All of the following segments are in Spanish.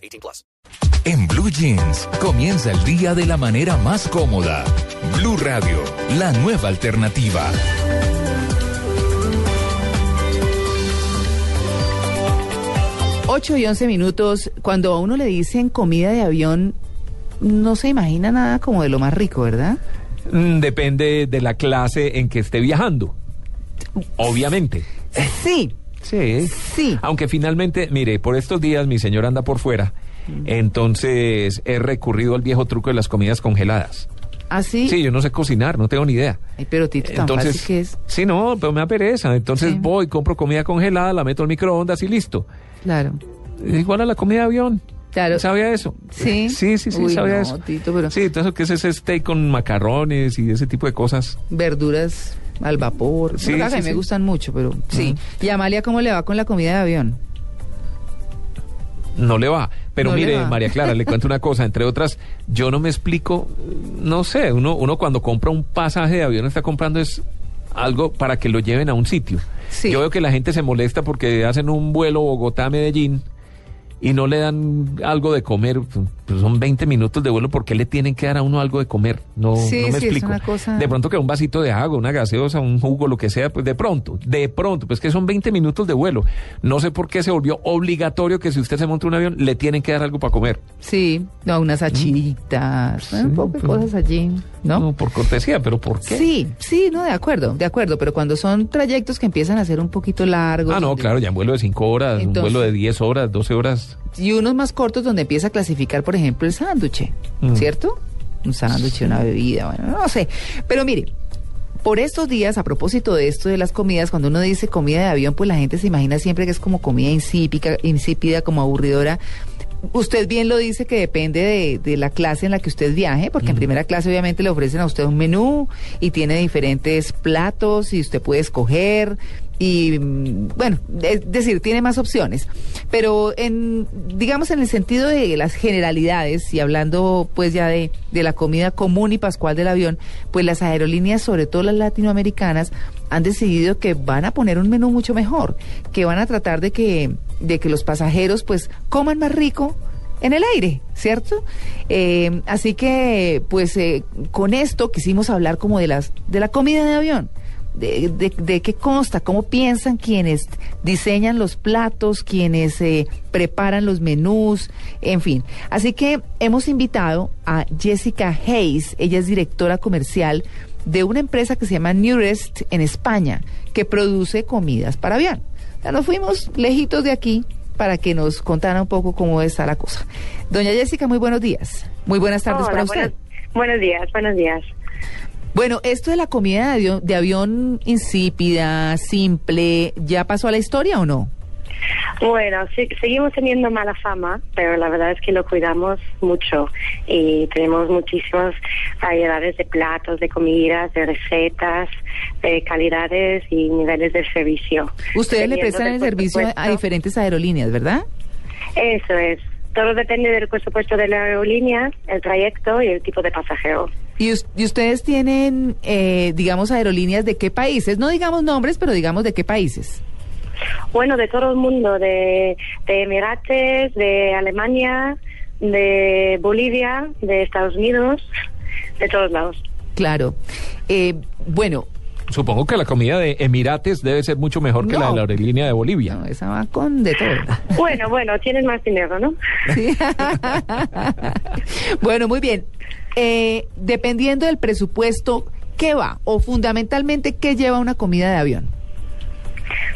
18 plus. En Blue Jeans, comienza el día de la manera más cómoda. Blue Radio, la nueva alternativa. Ocho y once minutos, cuando a uno le dicen comida de avión, no se imagina nada como de lo más rico, ¿verdad? Mm, Depende de la clase en que esté viajando. Obviamente. Sí, Sí. sí. Aunque finalmente, mire, por estos días mi señor anda por fuera, entonces he recurrido al viejo truco de las comidas congeladas. Así. Sí, yo no sé cocinar, no tengo ni idea. Ay, pero Tito, tan Entonces, fácil que es. sí, no, pero me da pereza. Entonces Sí. voy, compro comida congelada, la meto al microondas y listo. Claro. Igual a la comida de avión. Claro. ¿Sabía eso? Sí. Sí, sí, sí, Uy, sabía no, eso. Tito, pero- Sí, entonces que es ese steak con macarrones y ese tipo de cosas. Verduras al vapor. Sí, Bueno, me gustan mucho, pero sí. ¿Y Amalia cómo le va con la comida de avión? No le va. Pero No mire. María Clara, le cuento una cosa. Entre otras, yo no me explico, no sé, uno, uno cuando compra un pasaje de avión está comprando es algo para que lo lleven a un sitio. Sí. Yo veo que la gente se molesta porque hacen un vuelo Bogotá-Medellín y no le dan algo de comer. Pues son 20 minutos de vuelo, ¿por qué le tienen que dar a uno algo de comer? No, Sí, no me sí, es explico. una cosa- De pronto que un vasito de agua, una gaseosa, un jugo, lo que sea, pues de pronto, de pronto, pues que son 20 minutos de vuelo. No sé por qué se volvió obligatorio que si usted se monta un avión, le tienen que dar algo para comer. Sí, no, unas achiritas, un Sí, poco de pero- cosas allí, ¿no? por cortesía, pero ¿por qué? Sí, sí, no, de acuerdo, de acuerdo, pero cuando son trayectos que empiezan a ser un poquito largos. Ah, no, claro, ya en vuelo de 5 horas, Entonces- un vuelo de 10 horas, 12 horas. Y unos más cortos donde empieza a clasificar, por ejemplo, el sándwich, Mm. ¿cierto? Un sándwich, una bebida, bueno, no sé. Pero mire, por estos días, a propósito de esto de las comidas, cuando uno dice comida de avión, pues la gente se imagina siempre que es como comida insípida, insípida como aburridora. Usted bien lo dice que depende de, de la clase en la que usted viaje, porque en primera clase obviamente le ofrecen a usted un menú y tiene diferentes platos y usted puede escoger y bueno, es decir, tiene más opciones. Pero en, digamos, en el sentido de las generalidades y hablando pues ya de, de la comida común y pascual del avión, pues las aerolíneas, sobre todo las latinoamericanas, han decidido que van a poner un menú mucho mejor, que van a tratar de que, de que los pasajeros pues coman más rico en el aire, ¿cierto? Eh, así que, pues, eh, con esto quisimos hablar como de las, de la comida de avión. De, de- de qué consta, cómo piensan quienes diseñan los platos, quienes eh, preparan los menús, en fin. Así que hemos invitado a Jessica Hayes, ella es directora comercial de una empresa que se llama Newrest en España, que produce comidas para avión. Ya nos fuimos lejitos de aquí para que nos contara un poco cómo está la cosa. Doña Jessica, muy buenos días. Muy buenas tardes Hola, para usted. buenos, buenos días, buenos días. Bueno, esto de la comida de avión, de avión insípida, simple, ¿ya pasó a la historia o no? Bueno, sí, seguimos teniendo mala fama, pero la verdad es que lo cuidamos mucho y tenemos muchísimas variedades de platos, de comidas, de recetas, de calidades y niveles de servicio. Ustedes le prestan el servicio a- diferentes aerolíneas, ¿verdad? Eso es. Todo depende del presupuesto de la aerolínea, el trayecto y el tipo de pasajero. Y, us- y ustedes tienen, eh, digamos, aerolíneas de qué países? No digamos nombres, pero digamos de qué países. Bueno, de todo el mundo, de, de Emirates, de Alemania, de Bolivia, de Estados Unidos, de todos lados. Claro. Eh, bueno, Supongo que la comida de Emirates debe ser mucho mejor que la de la aerolínea de Bolivia. no, esa va con de todo. Bueno, bueno, tienen más dinero, ¿no? Sí. bueno, muy bien. Eh, dependiendo del presupuesto, ¿qué va? O fundamentalmente, ¿qué lleva una comida de avión?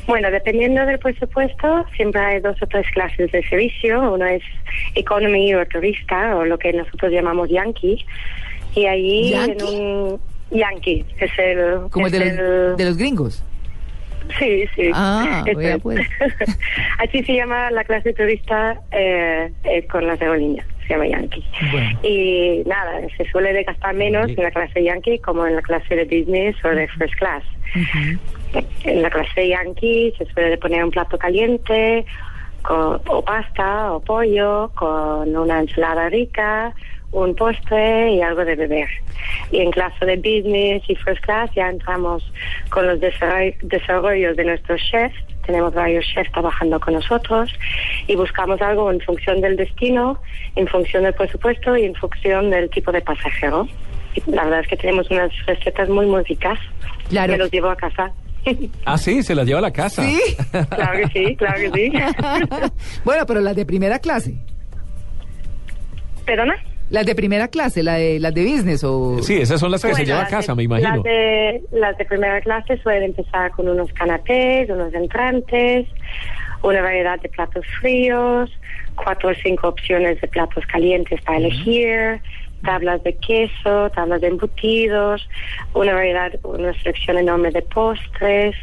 Bueno, dependiendo del presupuesto, siempre hay dos o tres clases de servicio. Uno es economy o turista, o lo que nosotros llamamos yankee. Y ahí ¿Yankee? en un yankee, es el... Como el es de los, de los gringos. Sí, sí. Ah, vea pues. Así se llama la clase turista eh, eh, con las aerolíneas, se llama Yankee. Bueno. Y nada, se suele gastar menos en la clase Yankee como en la clase de business o de first class. En la clase Yankee se suele poner un plato caliente con, o pasta o pollo con una ensalada rica, un postre y algo de beber. Y en clase de business y first class ya entramos con los desarroll- desarrollos de nuestros chefs. Tenemos varios chefs trabajando con nosotros y buscamos algo en función del destino, en función del presupuesto y en función del tipo de pasajero. Y la verdad es que tenemos unas recetas muy, muy ricas. Claro. Me los llevo a casa. Ah, sí, se la lleva a la casa. Sí. claro que sí, claro que sí. bueno, pero las de primera clase. ¿Perdona? Las de primera clase, la de, las de business o... Sí, esas son las que se lleva a casa, de- me imagino. Las de, las de primera clase suelen empezar con unos canapés, unos entrantes, una variedad de platos fríos, cuatro o cinco opciones de platos calientes para elegir, tablas de queso, tablas de embutidos, una variedad, una selección enorme de postres,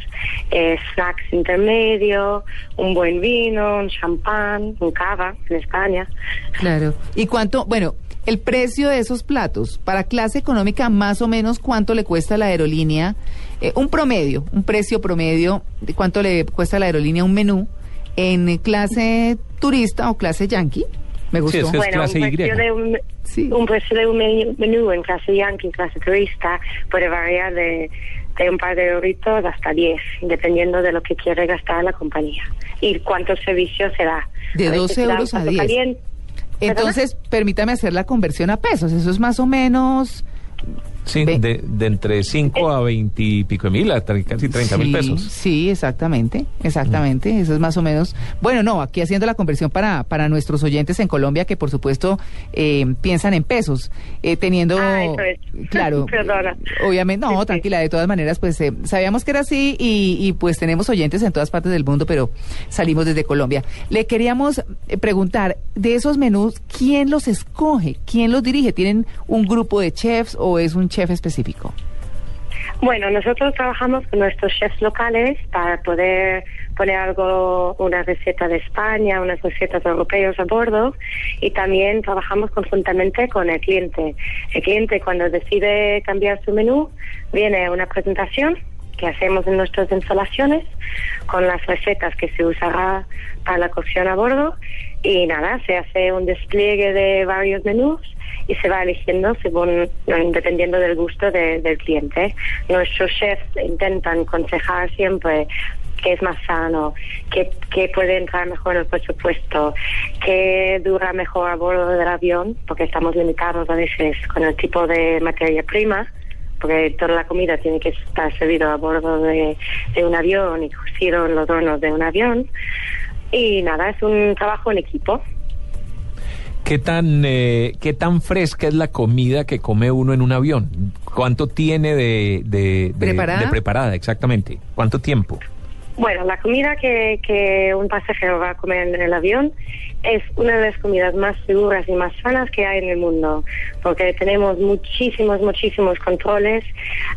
eh, snacks intermedio, un buen vino, un champán, un cava en España. Claro. ¿Y cuánto, bueno, el precio de esos platos para clase económica, más o menos cuánto le cuesta a la aerolínea? Eh, un promedio, un precio promedio de cuánto le cuesta a la aerolínea un menú en clase turista o clase yankee. Me Sí, gustó. es que- bueno, clase un Y. precio de un, Sí. un precio de un menú, menú en clase yankee, clase turista, puede variar de, de un par de euritos hasta 10, dependiendo de lo que quiere gastar la compañía y cuántos servicios se da. De A veces 12 se da euros a un plato 10. caliente. Entonces, permítame hacer la conversión a pesos. Eso es más o menos... Sí, de, de entre 5 a 20 y pico de mil, a tre- casi 30 mil pesos. Sí, exactamente, exactamente. Eso es más o menos. Bueno, no, aquí haciendo la conversión para, para nuestros oyentes en Colombia que por supuesto eh, piensan en pesos, eh, teniendo, Ah, eso es. claro, Perdona. obviamente, no, Sí, sí. tranquila, de todas maneras, pues eh, sabíamos que era así y, y, pues tenemos oyentes en todas partes del mundo, pero salimos desde Colombia. Le queríamos eh, preguntar, de esos menús, ¿quién los escoge? ¿Quién los dirige? ¿Tienen un grupo de chefs o es un chef específico? Bueno, nosotros trabajamos con nuestros chefs locales para poder poner algo, una receta de España, unas recetas europeas a bordo y también trabajamos conjuntamente con el cliente. El cliente cuando decide cambiar su menú viene una presentación que hacemos en nuestras instalaciones con las recetas que se usará para la cocción a bordo y nada, se hace un despliegue de varios menús y se va eligiendo según dependiendo del gusto de- del cliente. Nuestros chefs intentan aconsejar siempre qué es más sano, qué, qué puede entrar mejor en el presupuesto, qué dura mejor a bordo del avión, porque estamos limitados a veces con el tipo de materia prima porque toda la comida tiene que estar servida a bordo de, de un avión y cocido en los hornos de un avión. Y nada, es un trabajo en equipo. ¿Qué tan, eh, ¿Qué tan fresca es la comida que come uno en un avión? ¿Cuánto tiene de, de, de- ¿Preparada? de preparada? Exactamente. ¿Cuánto tiempo? Bueno, la comida que, que un pasajero va a comer en el avión es una de las comidas más seguras y más sanas que hay en el mundo, porque tenemos muchísimos, muchísimos controles,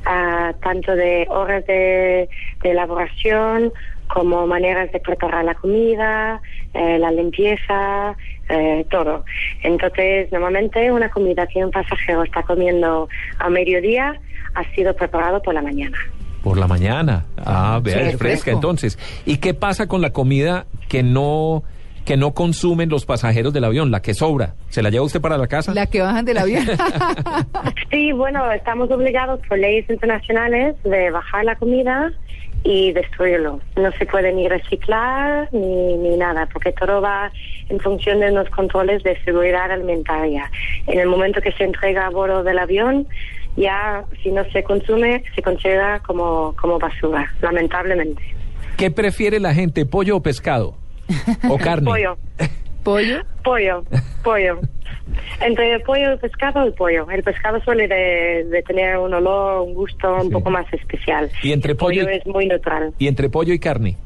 ah, tanto de horas de, de elaboración como maneras de preparar la comida, eh, la limpieza, eh, todo. Entonces, normalmente una comida que un pasajero está comiendo a mediodía ha sido preparado por la mañana. Por la mañana. Ah, vea, es fresca fresco. entonces. ¿Y qué pasa con la comida que no que no consumen los pasajeros del avión, la que sobra? ¿Se la lleva usted para la casa? La que bajan del avión. Sí, bueno, estamos obligados por leyes internacionales de bajar la comida y destruirlo. No se puede ni reciclar ni, ni nada, porque todo va en función de los controles de seguridad alimentaria. En el momento que se entrega a bordo del avión, ya si no se consume, se considera como, como basura, lamentablemente. ¿Qué prefiere la gente, pollo o pescado? ¿O carne? Pollo. Pollo. Pollo, pollo. Entre el pollo y el pescado, el pollo. El pescado suele de, de tener un olor, un gusto un Sí. poco más especial. Y entre el pollo pollo y- es muy neutral. ¿Y entre pollo y carne?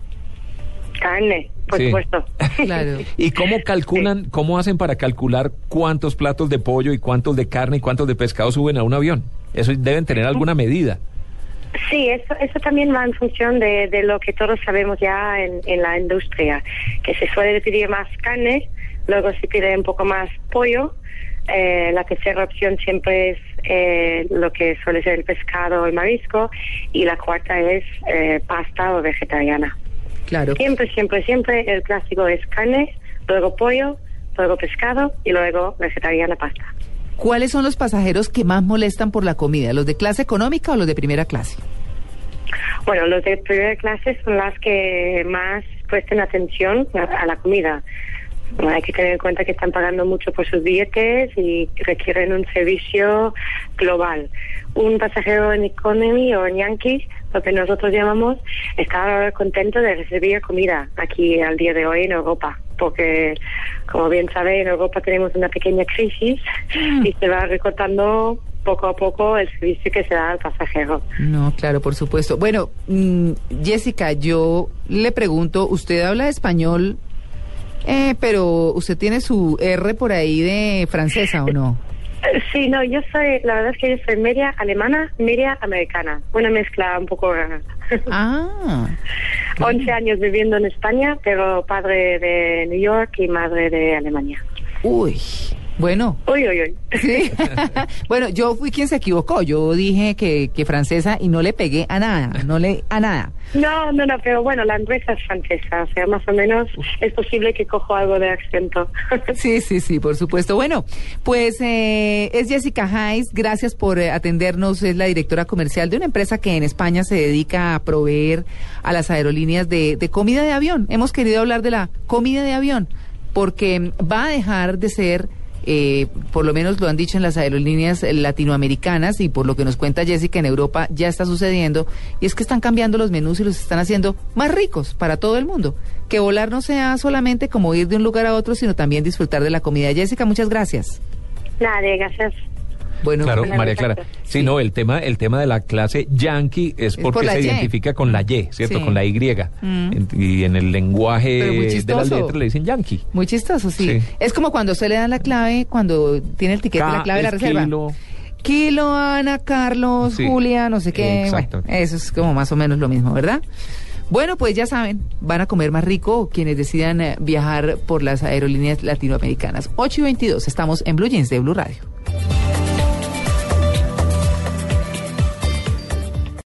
Carne, por Sí. supuesto. Claro. ¿Y cómo calculan, cómo hacen para calcular cuántos platos de pollo y cuántos de carne y cuántos de pescado suben a un avión? Eso deben tener alguna medida. Sí, eso, eso también va en función de, de lo que todos sabemos ya en, en la industria, que se suele pedir más carne, luego se pide un poco más pollo, eh, la tercera opción siempre es eh, lo que suele ser el pescado o el marisco y la cuarta es eh, pasta o vegetariana. Claro. Siempre, siempre, siempre el clásico es carne, luego pollo, luego pescado y luego vegetariana pasta. ¿Cuáles son los pasajeros que más molestan por la comida? ¿Los de clase económica o los de primera clase? Bueno, los de primera clase son las que más presten atención a, a la comida. Hay que tener en cuenta que están pagando mucho por sus billetes y requieren un servicio global. Un pasajero en Economy o en Yankee, lo que nosotros llamamos, está contento de recibir comida aquí al día de hoy en Europa, porque, como bien sabe, en Europa tenemos una pequeña crisis y se va recortando poco a poco el servicio que se da al pasajero. No, claro, por supuesto. Bueno, mm, Jessica, yo le pregunto, ¿usted habla español, eh, pero usted tiene su R por ahí de francesa o no? Sí, no, yo soy, la verdad es que yo soy media alemana, media americana. Una mezcla un poco rara. Ah, 11 años viviendo en España, pero padre de New York y madre de Alemania. uy, bueno. Uy, uy, uy. Sí. bueno, yo fui quien se equivocó. Yo dije que, que francesa y no le pegué a nada, no le a nada. No, no, no, pero bueno, la empresa es francesa, o sea, más o menos es posible que cojo algo de acento. Sí, sí, sí, por supuesto. Bueno, pues eh, es Jessica Hayes, gracias por eh, atendernos, es la directora comercial de una empresa que en España se dedica a proveer a las aerolíneas de, de comida de avión. Hemos querido hablar de la comida de avión porque va a dejar de ser eh, por lo menos lo han dicho en las aerolíneas latinoamericanas y por lo que nos cuenta Jessica en Europa ya está sucediendo y es que están cambiando los menús y los están haciendo más ricos para todo el mundo. Que volar no sea solamente como ir de un lugar a otro, sino también disfrutar de la comida. Jessica, muchas gracias. Nada, gracias. Bueno, Claro, María Clara. Sí, no, el tema, el tema de la clase yankee es por porque se Y. identifica con la Y, ¿cierto? Sí. Con la Y. Mm. En- y en el lenguaje de las letras le dicen yankee. muy chistoso, sí. Sí. Es como cuando usted le dan la clave, cuando tiene el tiquete, K la clave de la es reserva. kilo. Kilo, Ana, Carlos. Julia, no sé qué. Exacto. Bueno, eso es como más o menos lo mismo, ¿verdad? Bueno, pues ya saben, van a comer más rico quienes decidan eh, viajar por las aerolíneas latinoamericanas. 8 y 22, estamos en Blue Jeans de Blue Radio.